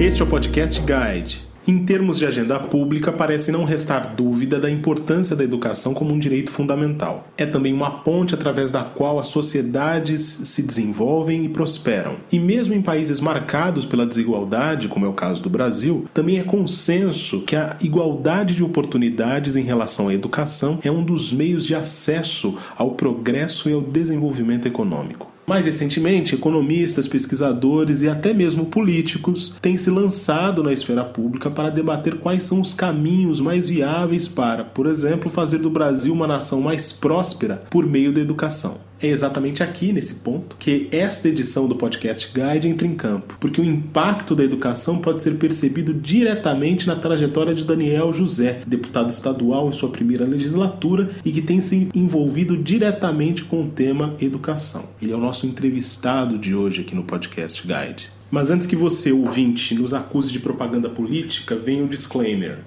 Este é o Podcast Guide. Em termos de agenda pública, parece não restar dúvida da importância da educação como um direito fundamental. É também uma ponte através da qual as sociedades se desenvolvem e prosperam. E mesmo em países marcados pela desigualdade, como é o caso do Brasil, também é consenso que a igualdade de oportunidades em relação à educação é um dos meios de acesso ao progresso e ao desenvolvimento econômico. Mais recentemente, economistas, pesquisadores e até mesmo políticos têm se lançado na esfera pública para debater quais são os caminhos mais viáveis para, por exemplo, fazer do Brasil uma nação mais próspera por meio da educação. É exatamente aqui, nesse ponto, que esta edição do Podcast Guide entra em campo, porque o impacto da educação pode ser percebido diretamente na trajetória de Daniel José, deputado estadual em sua primeira legislatura e que tem se envolvido diretamente com o tema educação. Ele é o nosso entrevistado de hoje aqui no Podcast Guide. Mas antes que você, ouvinte, nos acuse de propaganda política, vem o disclaimer.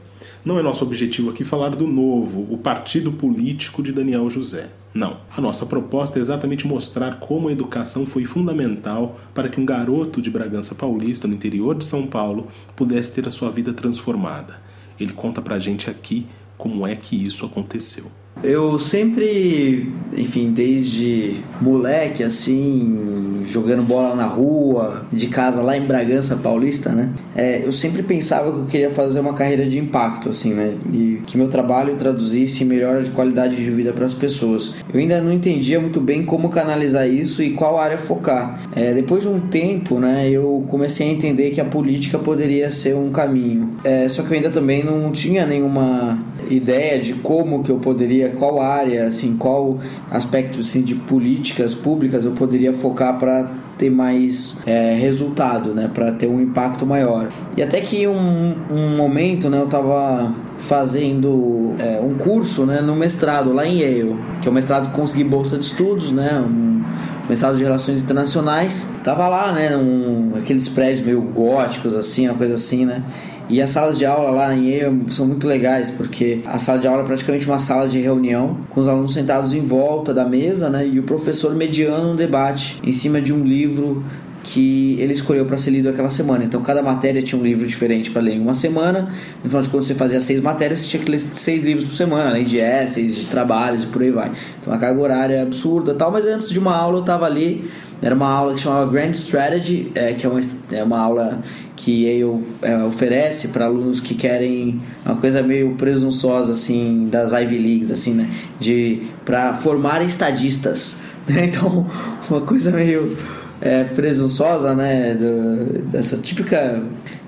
Não é nosso objetivo aqui falar do novo, o partido político de Daniel José. Não. A nossa proposta é exatamente mostrar como a educação foi fundamental para que um garoto de Bragança Paulista, no interior de São Paulo, pudesse ter a sua vida transformada. Ele conta pra gente aqui como é que isso aconteceu. Eu sempre, enfim, desde moleque, assim, jogando bola na rua, de casa lá em Bragança Paulista, né? É, eu sempre pensava que eu queria fazer uma carreira de impacto, assim, né? E que meu trabalho traduzisse melhor de qualidade de vida para as pessoas. Eu ainda não entendia muito bem como canalizar isso e qual área focar. É, depois de um tempo, né, eu comecei a entender que a política poderia ser um caminho. É, só que eu ainda também não tinha nenhuma ideia de como que eu poderia, qual área, assim, qual aspecto assim, de políticas públicas eu poderia focar para ter mais é, resultado, né, para ter um impacto maior. E até que um, um momento, né, eu estava fazendo é, um curso, né, no mestrado lá em Yale, que é um mestrado que consegui bolsa de estudos, né, um mestrado de relações internacionais. Tava lá, né, um, aqueles prédios meio góticos assim, uma coisa assim, né. E as salas de aula lá em Yale são muito legais, porque a sala de aula é praticamente uma sala de reunião, com os alunos sentados em volta da mesa, né? E o professor mediando um debate em cima de um livro que ele escolheu para ser lido aquela semana. Então, cada matéria tinha um livro diferente para ler em uma semana. No final de contas, você fazia seis matérias, você tinha que ler seis livros por semana, além de essays, de trabalhos e por aí vai. Então, a carga horária é absurda tal, mas antes de uma aula eu estava ali. Era uma aula que chamava Grand Strategy, é, que é uma, é uma aula que Yale é, oferece para alunos que querem uma coisa meio presunçosa assim das Ivy Leagues assim né de para formar estadistas né? então uma coisa meio é, presunçosa né Do, dessa típica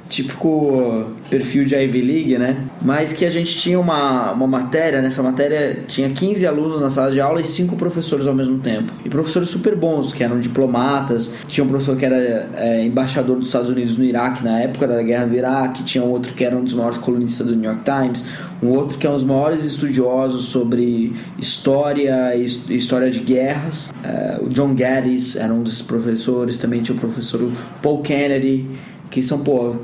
típico perfil de Ivy League, né? Mas que a gente tinha uma, uma matéria, nessa matéria tinha 15 alunos na sala de aula e 5 professores ao mesmo tempo. E professores super bons, que eram diplomatas, tinha um professor que era é, embaixador dos Estados Unidos no Iraque na época da guerra do Iraque, tinha um outro que era um dos maiores colunistas do New York Times, um outro que é um dos maiores estudiosos sobre história e história de guerras. É, o John Geddes era um desses professores, também tinha o professor Paul Kennedy, que são, pô,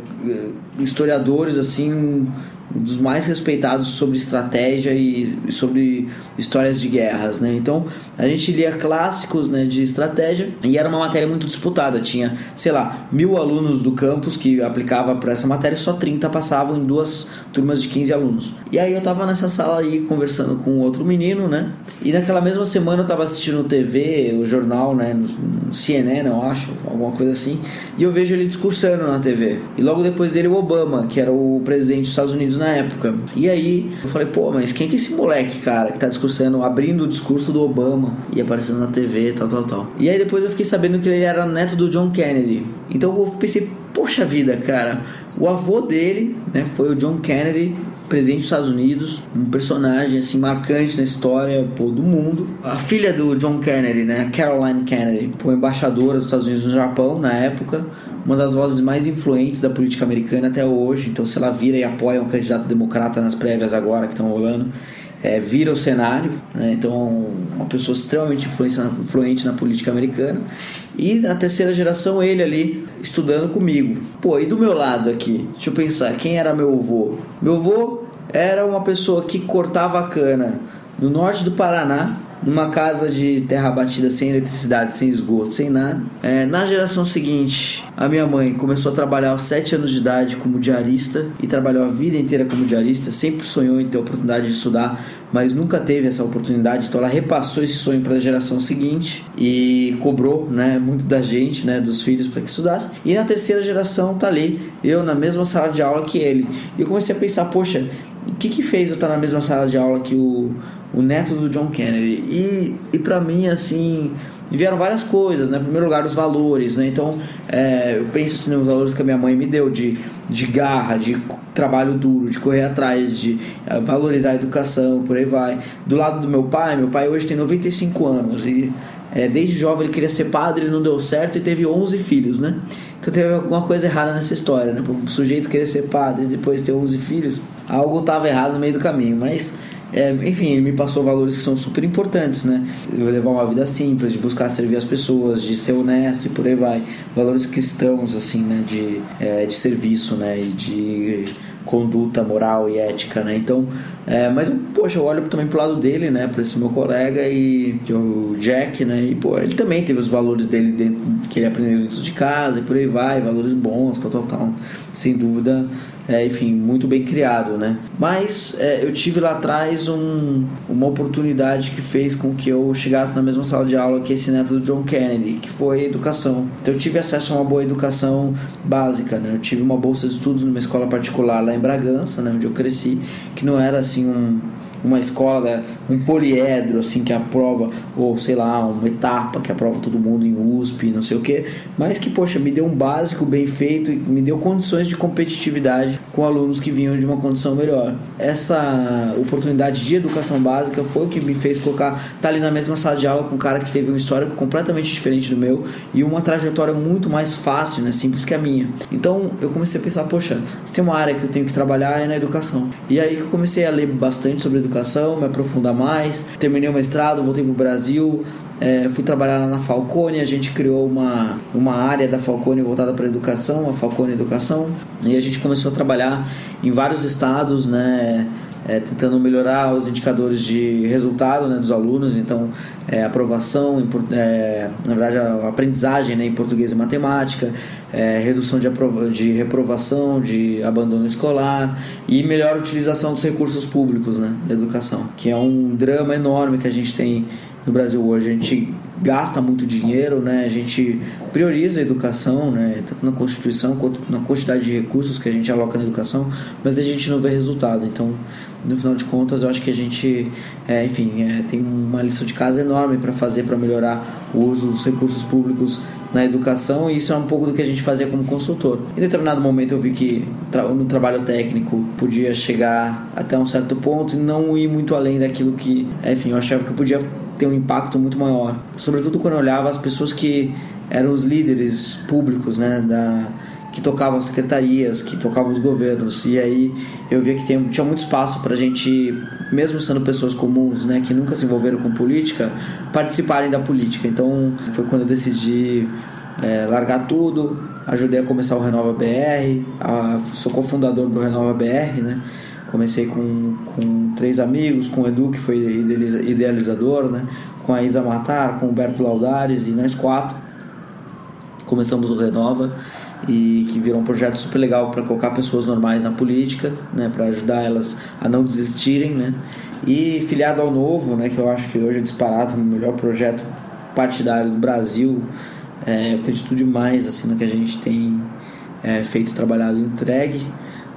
historiadores assim dos mais respeitados sobre estratégia e sobre histórias de guerras, né? Então a gente lia clássicos né, de estratégia e era uma matéria muito disputada. Tinha, sei lá, mil alunos do campus que aplicava para essa matéria, só 30 passavam em duas turmas de 15 alunos. E aí eu tava nessa sala aí conversando com outro menino, né? E naquela mesma semana eu tava assistindo TV, o jornal, né? No CNN, eu acho, alguma coisa assim. E eu vejo ele discursando na TV. E logo depois dele o Obama, que era o presidente dos Estados Unidos na época. E aí eu falei, pô, mas quem que é esse moleque, cara, que tá discursando, abrindo o discurso do Obama e aparecendo na TV, tal, tal, tal. E aí depois eu fiquei sabendo que ele era neto do John Kennedy. Então eu pensei, poxa vida, cara, o avô dele, né, foi o John Kennedy, presidente dos Estados Unidos, um personagem assim marcante na história pô, do mundo. A filha do John Kennedy, né, Caroline Kennedy, foi embaixadora dos Estados Unidos no Japão na época uma das vozes mais influentes da política americana até hoje. Então, se ela vira e apoia um candidato democrata nas prévias agora que estão rolando, é, vira o cenário. Né? Então, uma pessoa extremamente influente na política americana. E na terceira geração, ele ali estudando comigo. Pô, e do meu lado aqui? Deixa eu pensar, quem era meu avô? Meu avô era uma pessoa que cortava a cana no norte do Paraná numa casa de terra batida sem eletricidade, sem esgoto, sem nada. É, na geração seguinte, a minha mãe começou a trabalhar aos 7 anos de idade como diarista e trabalhou a vida inteira como diarista, sempre sonhou em ter a oportunidade de estudar, mas nunca teve essa oportunidade, então ela repassou esse sonho para a geração seguinte e cobrou, né, muito da gente, né, dos filhos para que estudasse. E na terceira geração tá ali, eu na mesma sala de aula que ele. E eu comecei a pensar, poxa, o que que fez eu estar na mesma sala de aula que o, o neto do John Kennedy? E, e para mim, assim, vieram várias coisas, né? Em primeiro lugar, os valores, né? Então, é, eu penso assim nos valores que a minha mãe me deu de, de garra, de trabalho duro, de correr atrás, de é, valorizar a educação, por aí vai. Do lado do meu pai, meu pai hoje tem 95 anos e é, desde jovem ele queria ser padre, não deu certo e teve 11 filhos, né? Então teve alguma coisa errada nessa história, né? Um sujeito querer ser padre e depois ter 11 filhos, algo estava errado no meio do caminho, mas é, enfim, ele me passou valores que são super importantes, né? Levar uma vida simples, de buscar servir as pessoas, de ser honesto e por aí vai. Valores cristãos, assim, né? De, é, de serviço, né? E de conduta moral e ética, né? Então, é, mas poxa, eu olho também pro lado dele, né? Para esse meu colega e que é o Jack, né? E pô, ele também teve os valores dele dentro, que ele aprendeu dentro de casa e por aí vai, valores bons, tal, tal, tal. Sem dúvida, é, enfim, muito bem criado, né? Mas é, eu tive lá atrás um, uma oportunidade que fez com que eu chegasse na mesma sala de aula que esse neto do John Kennedy, que foi educação. Então eu tive acesso a uma boa educação básica, né? Eu tive uma bolsa de estudos numa escola particular lá em Bragança, né? Onde eu cresci, que não era assim um uma escola, né, um poliedro, assim, que aprova, ou sei lá, uma etapa que aprova todo mundo em USP, não sei o que, mas que, poxa, me deu um básico bem feito me deu condições de competitividade com alunos que vinham de uma condição melhor. Essa oportunidade de educação básica foi o que me fez colocar, tá ali na mesma sala de aula com um cara que teve um histórico completamente diferente do meu e uma trajetória muito mais fácil, né, simples que a minha. Então eu comecei a pensar, poxa, se tem uma área que eu tenho que trabalhar é na educação. E aí que eu comecei a ler bastante sobre educação educação, me aprofundar mais. Terminei o mestrado, voltei para o Brasil, é, fui trabalhar lá na Falcone, a gente criou uma, uma área da Falcone voltada para a educação, a Falcone Educação, e a gente começou a trabalhar em vários estados, né? É, tentando melhorar os indicadores de resultado né, dos alunos, então é, aprovação, é, na verdade a aprendizagem né, em português e matemática, é, redução de, de reprovação, de abandono escolar e melhor utilização dos recursos públicos né, da educação, que é um drama enorme que a gente tem no Brasil hoje. A gente gasta muito dinheiro, né? A gente prioriza a educação, né? Tanto na Constituição quanto na quantidade de recursos que a gente aloca na educação, mas a gente não vê resultado. Então, no final de contas, eu acho que a gente, é, enfim, é, tem uma lição de casa enorme para fazer para melhorar o uso dos recursos públicos na educação e isso é um pouco do que a gente fazia como consultor. Em determinado momento eu vi que no trabalho técnico podia chegar até um certo ponto e não ir muito além daquilo que, enfim, eu achava que podia ter um impacto muito maior. Sobretudo quando eu olhava as pessoas que eram os líderes públicos, né, da que tocavam as secretarias, que tocavam os governos. E aí eu via que tinha, tinha muito espaço para a gente, mesmo sendo pessoas comuns, né, que nunca se envolveram com política, participarem da política. Então foi quando eu decidi é, largar tudo, ajudei a começar o Renova BR, a, sou cofundador do Renova BR, né? Comecei com, com três amigos, com o Edu, que foi idealizador, né? com a Isa Matar, com o Berto Laudares e nós quatro começamos o Renova e que virou um projeto super legal para colocar pessoas normais na política, né, para ajudar elas a não desistirem, né? E filiado ao Novo, né, que eu acho que hoje é disparado o melhor projeto partidário do Brasil, é, eu acredito demais assim no que a gente tem é, feito, trabalhado entregue.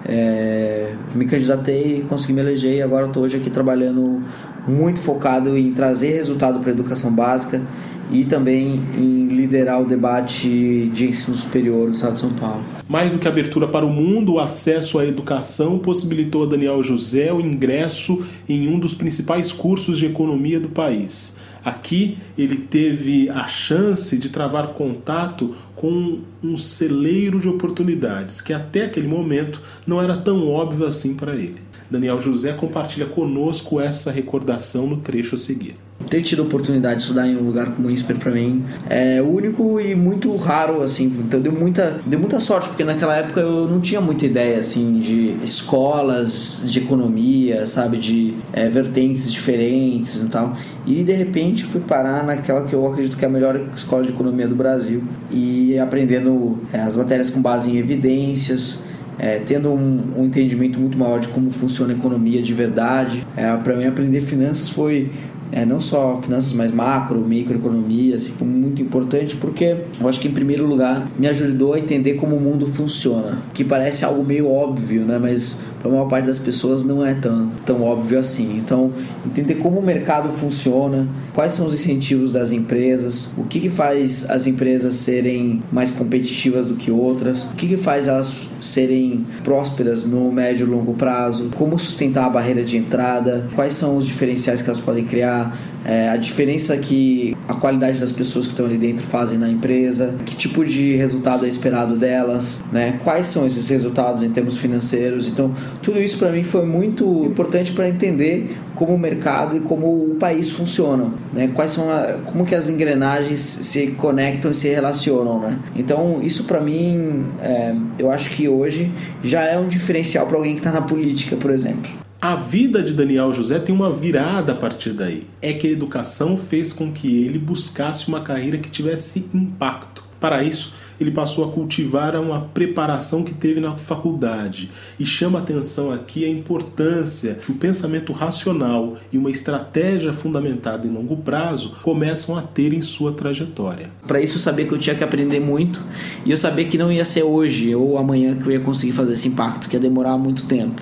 É, me candidatei, consegui me eleger e agora estou hoje aqui trabalhando muito focado em trazer resultado para a educação básica e também em liderar o debate de ensino superior no estado de São Paulo. Mais do que abertura para o mundo, o acesso à educação possibilitou a Daniel José o ingresso em um dos principais cursos de economia do país. Aqui ele teve a chance de travar contato com um celeiro de oportunidades que até aquele momento não era tão óbvio assim para ele. Daniel José compartilha conosco essa recordação no trecho a seguir. Ter tido a oportunidade de estudar em um lugar como o INSPER para mim é único e muito raro, assim. Então deu muita, deu muita sorte, porque naquela época eu não tinha muita ideia, assim, de escolas de economia, sabe? De é, vertentes diferentes e tal. E de repente fui parar naquela que eu acredito que é a melhor escola de economia do Brasil e aprendendo é, as matérias com base em evidências é, tendo um, um, entendimento muito maior de como funciona a economia de verdade. É, para mim, aprender finanças foi é, não só finanças, mas macro, microeconomia, assim, foi muito importante porque eu acho que, em primeiro lugar, me ajudou a entender como o mundo funciona, que parece algo meio óbvio, né? mas para a maior parte das pessoas não é tão, tão óbvio assim. Então, entender como o mercado funciona, quais são os incentivos das empresas, o que, que faz as empresas serem mais competitivas do que outras, o que, que faz elas serem prósperas no médio e longo prazo, como sustentar a barreira de entrada, quais são os diferenciais que elas podem criar, é, a diferença que a qualidade das pessoas que estão ali dentro fazem na empresa, que tipo de resultado é esperado delas, né? quais são esses resultados em termos financeiros. Então, tudo isso para mim foi muito importante para entender como o mercado e como o país funcionam, né? quais são a, como que as engrenagens se conectam e se relacionam. Né? Então, isso para mim, é, eu acho que hoje já é um diferencial para alguém que está na política, por exemplo. A vida de Daniel José tem uma virada a partir daí. É que a educação fez com que ele buscasse uma carreira que tivesse impacto. Para isso, ele passou a cultivar uma preparação que teve na faculdade. E chama atenção aqui a importância que o pensamento racional e uma estratégia fundamentada em longo prazo começam a ter em sua trajetória. Para isso, eu sabia que eu tinha que aprender muito e eu sabia que não ia ser hoje ou amanhã que eu ia conseguir fazer esse impacto, que ia demorar muito tempo.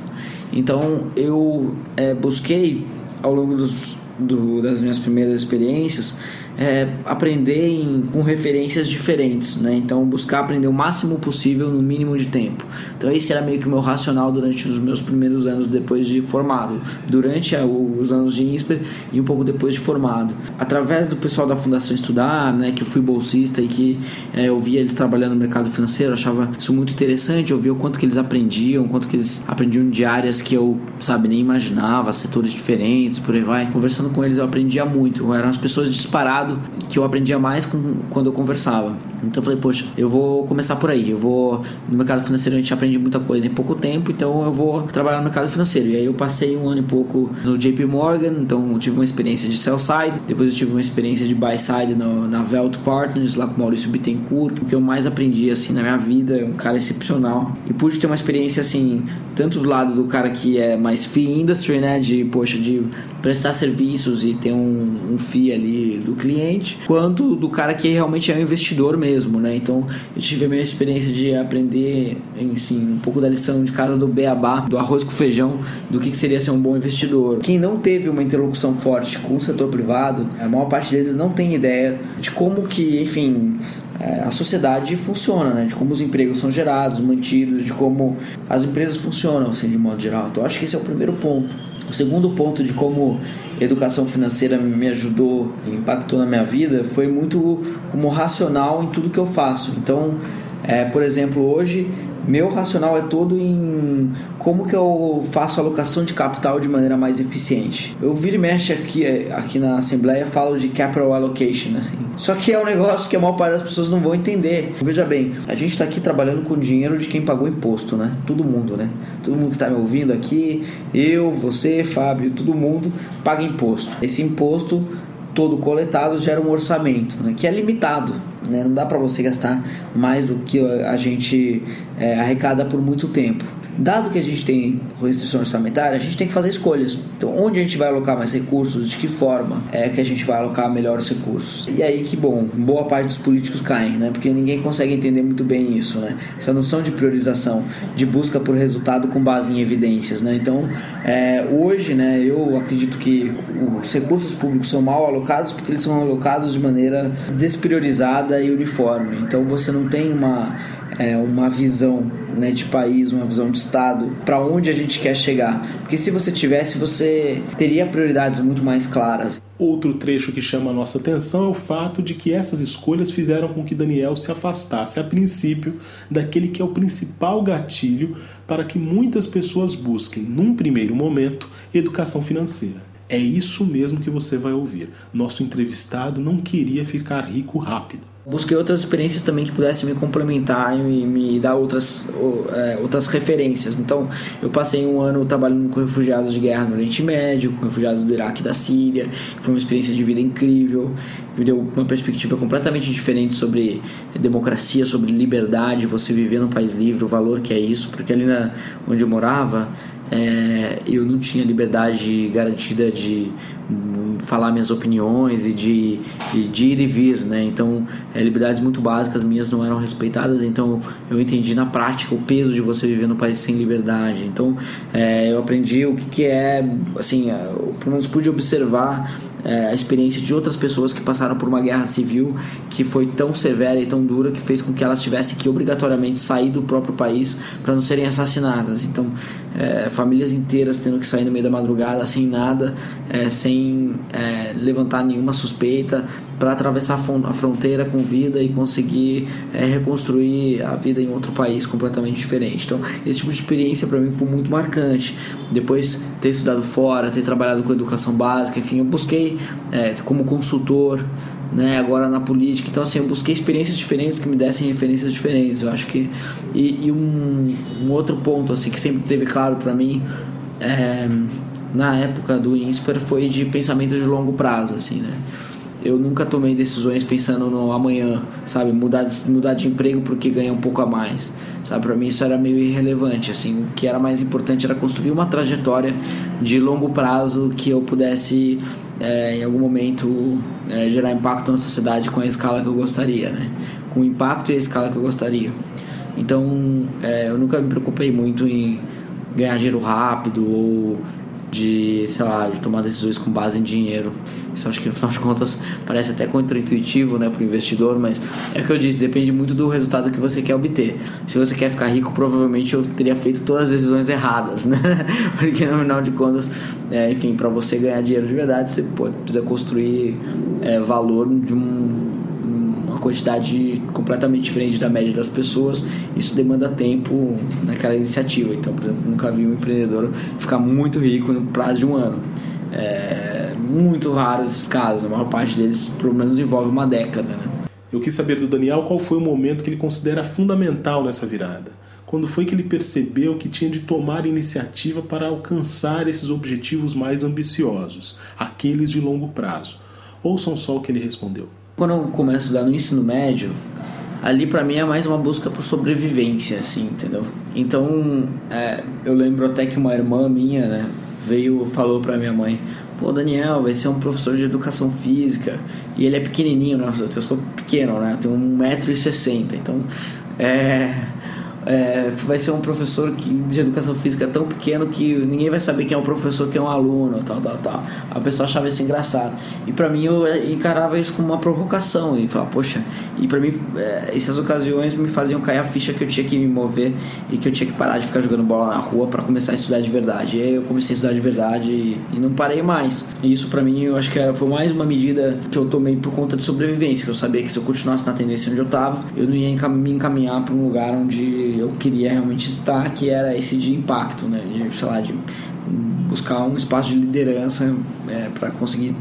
Então eu é, busquei ao longo dos, do, das minhas primeiras experiências é, aprender em, com referências diferentes, né? Então buscar aprender o máximo possível no mínimo de tempo. Então esse era meio que o meu racional durante os meus primeiros anos depois de formado, durante os anos de INSPER e um pouco depois de formado. Através do pessoal da Fundação Estudar, né, que eu fui bolsista e que é, eu via eles trabalhando no mercado financeiro, achava isso muito interessante, eu via o quanto que eles aprendiam, o quanto que eles aprendiam de áreas que eu, sabe, nem imaginava, setores diferentes, por aí vai. Conversando com eles eu aprendia muito, eram as pessoas disparadas que eu aprendia mais com, quando eu conversava. Então eu falei, poxa, eu vou começar por aí. Eu vou. No mercado financeiro a gente aprende muita coisa em pouco tempo, então eu vou trabalhar no mercado financeiro. E aí eu passei um ano e pouco no JP Morgan, então eu tive uma experiência de sell side, depois eu tive uma experiência de buy side no, na Velt Partners, lá com o Maurício Bittencourt. O que eu mais aprendi assim na minha vida, é um cara excepcional. E pude ter uma experiência assim, tanto do lado do cara que é mais fee industry, né? De, poxa, de prestar serviços e ter um, um fee ali do cliente, quanto do cara que realmente é um investidor mesmo mesmo, né? Então eu tive a minha experiência de aprender, assim, um pouco da lição de casa do beabá, do arroz com feijão, do que seria ser um bom investidor. Quem não teve uma interlocução forte com o setor privado, a maior parte deles não tem ideia de como que, enfim, é, a sociedade funciona, né? De como os empregos são gerados, mantidos, de como as empresas funcionam, assim, de modo geral. Então, acho que esse é o primeiro ponto. O segundo ponto de como educação financeira me ajudou, impactou na minha vida, foi muito como racional em tudo que eu faço. Então, é, por exemplo, hoje meu racional é todo em como que eu faço a alocação de capital de maneira mais eficiente. Eu viro e mexe aqui, aqui na Assembleia falo de capital allocation, assim. Só que é um negócio que a maior parte das pessoas não vão entender. Veja bem, a gente está aqui trabalhando com dinheiro de quem pagou imposto, né? Todo mundo, né? Todo mundo que está me ouvindo aqui, eu, você, Fábio, todo mundo paga imposto. Esse imposto todo coletado gera um orçamento, né, que é limitado. Né, não dá para você gastar mais do que a gente é, arrecada por muito tempo. Dado que a gente tem restrição orçamentária, a gente tem que fazer escolhas. Então, onde a gente vai alocar mais recursos, de que forma é que a gente vai alocar melhor os recursos. E aí que, bom, boa parte dos políticos caem, né? Porque ninguém consegue entender muito bem isso, né? Essa noção de priorização, de busca por resultado com base em evidências, né? Então, é, hoje, né, eu acredito que os recursos públicos são mal alocados porque eles são alocados de maneira despriorizada e uniforme. Então, você não tem uma é, uma visão né, de país, uma visão de Estado, para onde a gente quer chegar. Porque se você tivesse, você teria prioridades muito mais claras. Outro trecho que chama a nossa atenção é o fato de que essas escolhas fizeram com que Daniel se afastasse, a princípio, daquele que é o principal gatilho para que muitas pessoas busquem, num primeiro momento, educação financeira É isso mesmo que você vai ouvir. Nosso entrevistado não queria ficar rico rápido. Busquei outras experiências também que pudessem me complementar e me, dar outras, é, outras referências. Então, eu passei um ano trabalhando com refugiados de guerra no Oriente Médio, com refugiados do Iraque e da Síria. Foi uma experiência de vida incrível, me deu uma perspectiva completamente diferente sobre democracia, sobre liberdade, você viver num país livre, o valor que é isso. Porque ali na, onde eu morava, é, eu não tinha liberdade garantida de falar minhas opiniões e de, de, ir e vir, né? Então, é, liberdades muito básicas minhas não eram respeitadas, então eu entendi na prática o peso de você viver no país sem liberdade. Então, é, eu aprendi o que, que é, assim, eu, pelo menos pude observar é, a experiência de outras pessoas que passaram por uma guerra civil que foi tão severa e tão dura que fez com que elas tivessem que obrigatoriamente sair do próprio país para não serem assassinadas. Então, é, famílias inteiras tendo que sair no meio da madrugada sem nada, é, sem é, levantar nenhuma suspeita, para atravessar a fronteira com vida e conseguir é, reconstruir a vida em outro país completamente diferente. Então, esse tipo de experiência para mim foi muito marcante. Depois ter estudado fora, ter trabalhado com educação básica, enfim, eu busquei é, como consultor. Né, agora na política, então assim, eu busquei experiências diferentes que me dessem referências diferentes. Eu acho que e, e um, um, outro ponto assim que sempre teve claro para mim é, na época do INSPER foi de pensamento de longo prazo, assim, né? eu nunca tomei decisões pensando no amanhã, sabe? Mudar de, mudar de emprego porque ganha um pouco a mais, sabe? Para mim isso era meio irrelevante, assim. O que era mais importante era construir uma trajetória de longo prazo que eu pudesse, é, em algum momento, é, gerar impacto na sociedade com a escala que eu gostaria, né? Com o impacto e a escala que eu gostaria. Então, é, eu nunca me preocupei muito em ganhar dinheiro rápido ou de, sei lá, de tomar decisões com base em dinheiro. Isso acho que no final de contas parece até contraintuitivo, né, para o investidor, mas é o que eu disse, depende muito do resultado que você quer obter. Se você quer ficar rico, provavelmente eu teria feito todas as decisões erradas, né? Porque no final de contas, é, enfim, para você ganhar dinheiro de verdade, você pode, precisa construir é, valor de um quantidade completamente diferente da média das pessoas, isso demanda tempo naquela iniciativa. Então, por exemplo, nunca vi um empreendedor ficar muito rico no prazo de um ano. É muito raro esses casos, a maior parte deles, pelo menos, envolve uma década. Né? Eu quis saber do Daniel qual foi o momento que ele considera fundamental nessa virada. Quando foi que ele percebeu que tinha de tomar iniciativa para alcançar esses objetivos mais ambiciosos, aqueles de longo prazo? Ouçam só o que ele respondeu. Quando eu começo a estudar no ensino médio, ali para mim é mais uma busca por sobrevivência, assim, entendeu? Então, é, eu lembro até que uma irmã minha, né, veio falou para minha mãe: "Pô, Daniel, vai ser um professor de educação física". E ele é pequenininho, né? Eu sou pequeno, né? Eu tenho 1,60m. Então, é é, vai ser um professor que, de educação física tão pequeno que ninguém vai saber quem é o professor, quem é um aluno, tal, tal, tal. A pessoa achava isso engraçado. E para mim eu encarava isso como uma provocação e falava, poxa, e para mim é, essas ocasiões me faziam cair a ficha que eu tinha que me mover e que eu tinha que parar de ficar jogando bola na rua para começar a estudar de verdade. E aí eu comecei a estudar de verdade e, e não parei mais. E isso para mim eu acho que foi mais uma medida que eu tomei por conta de sobrevivência, que eu sabia que se eu continuasse na tendência onde eu tava, eu não ia me encaminhar para um lugar onde eu queria realmente estar, que era esse de impacto, né? De, sei lá, de buscar um espaço de liderança é, para conseguir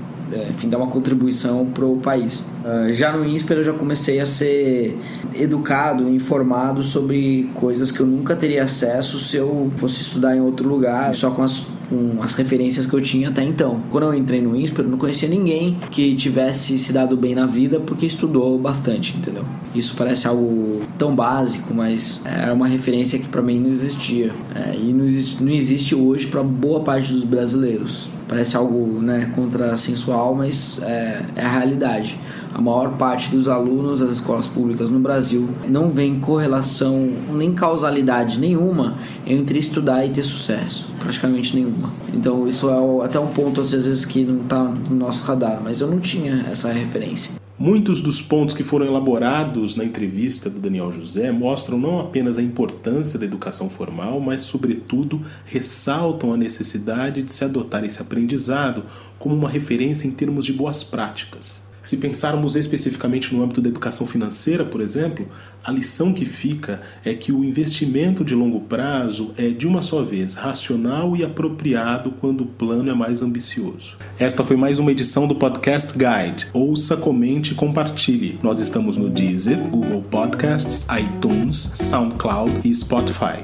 enfim, dar uma contribuição para o país. Uh, já no INSPER eu já comecei a ser educado, informado sobre coisas que eu nunca teria acesso se eu fosse estudar em outro lugar, só com as, com as referências que eu tinha até então. Quando eu entrei no INSPER, eu não conhecia ninguém que tivesse se dado bem na vida porque estudou bastante, entendeu? Isso parece algo tão básico, mas era uma referência que para mim não existia é, e não existe, não existe hoje para boa parte dos brasileiros parece algo né, contrassensual, mas é, é, a realidade. A maior parte dos alunos das escolas públicas no Brasil não vê correlação nem causalidade nenhuma entre estudar e ter sucesso, praticamente nenhuma. Então isso é até um ponto às vezes que não está no nosso radar, mas eu não tinha essa referência. Muitos dos pontos que foram elaborados na entrevista do Daniel José mostram não apenas a importância da educação formal, mas, sobretudo, ressaltam a necessidade de se adotar esse aprendizado como uma referência em termos de boas práticas. Se pensarmos especificamente no âmbito da educação financeira, por exemplo, a lição que fica é que o investimento de longo prazo é, de uma só vez, racional e apropriado quando o plano é mais ambicioso. Esta foi mais uma edição do Podcast Guide. Ouça, comente e compartilhe. Nós estamos no Deezer, Google Podcasts, iTunes, SoundCloud e Spotify.